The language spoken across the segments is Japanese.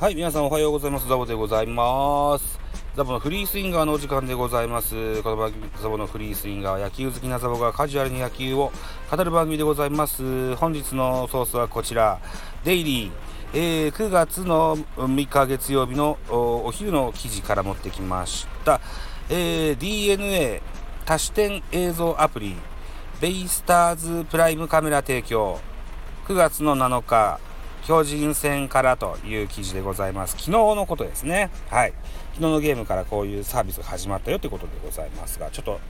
はい、皆さんおはようございます。ザボでございます。ザボのフリースインガーのお時間でございます。この番組、ザボのフリースインガー、野球好きなザボがカジュアルに野球を語る番組でございます。本日のソースはこちら、デイリー。えー、9月の3日月曜日のお昼の記事から持ってきました。えー、DNA 多視点映像アプリ、ベイスターズプライムカメラ提供。9月の7日、巨人戦からという記事でございます。昨日のことですね。はい。昨日のゲームからこういうサービスが始まったよということでございますが、ちょっと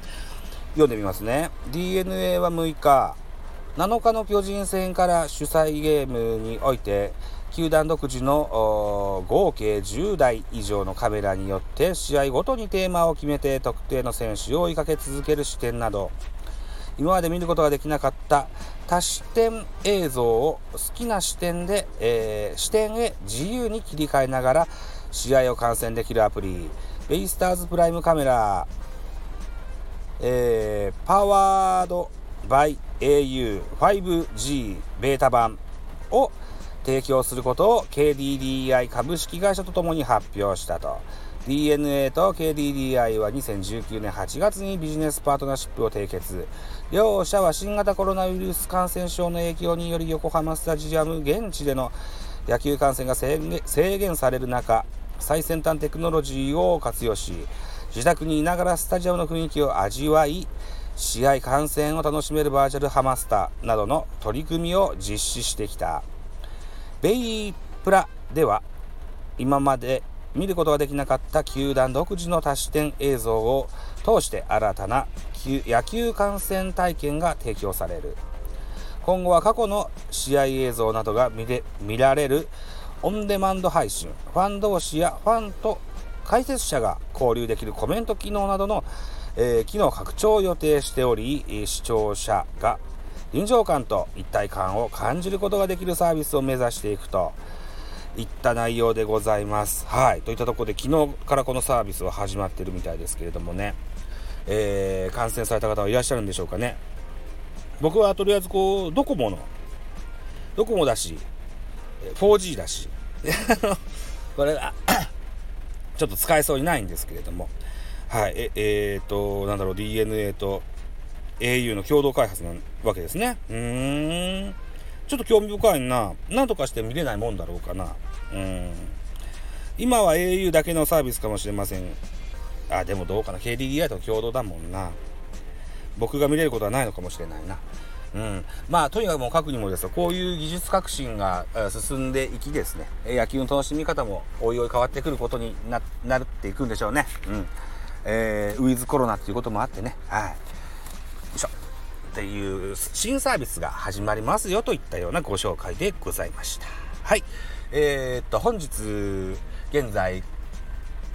読んでみますね。DNA は6日、7日の巨人戦から主催ゲームにおいて、球団独自の合計10台以上のカメラによって試合ごとにテーマを決めて特定の選手を追いかけ続ける視点など今まで見ることができなかった多視点映像を好きな視点で、えー、視点へ自由に切り替えながら試合を観戦できるアプリベイスターズプライムカメラ、えー、パワードバイ au5G ベータ版を提供することを KDDI 株式会社とともに発表したと。DNA と KDDI は2019年8月にビジネスパートナーシップを締結。両社は新型コロナウイルス感染症の影響により横浜スタジアム現地での野球観戦が制限される中、最先端テクノロジーを活用し、自宅にいながらスタジアムの雰囲気を味わい、試合観戦を楽しめるバーチャルハマスターなどの取り組みを実施してきた。ベイプラでは今まで見ることができなかった球団独自の多視点映像を通して新たな野球観戦体験が提供される。今後は過去の試合映像などが見れ見られるオンデマンド配信ファン同士やファンと解説者が交流できるコメント機能などの、えー、機能拡張を予定しており視聴者が臨場感と一体感を感じることができるサービスを目指していくと。いった内容でございます。はい。といったところで昨日からこのサービスは始まってるみたいですけれどもね、えー、感染された方はいらっしゃるんでしょうかね。僕はとりあえずこう、ドコモの、ドコモだし、4G だし、これが ちょっと使えそうにないんですけれども、はい、え、えー、と、なんだろう、DNA と au の共同開発なわけですね。うーん。ちょっと興味深いな。なんとかして見れないもんだろうかな。うん。今は au だけのサービスかもしれません。あ、でもどうかな。KDDI と共同だもんな。僕が見れることはないのかもしれないな。うん、まあとにかくもう核にもですこういう技術革新が進んでいきですね野球の楽しみ方もおいおい変わってくることにななっていくんでしょうね、うんえー、ウィズコロナっていうこともあってねはいっていう新サービスが始まりますよといったようなご紹介でございました。はい。えー、っと、本日、現在、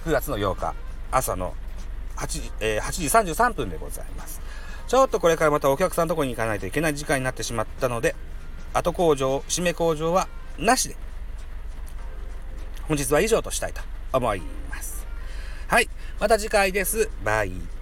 9月の8日、朝の8時、えー、8時33分でございます。ちょっとこれからまたお客さんのとこに行かないといけない時間になってしまったので、後工場、締め工場はなしで、本日は以上としたいと思います。はい。また次回です。バイ。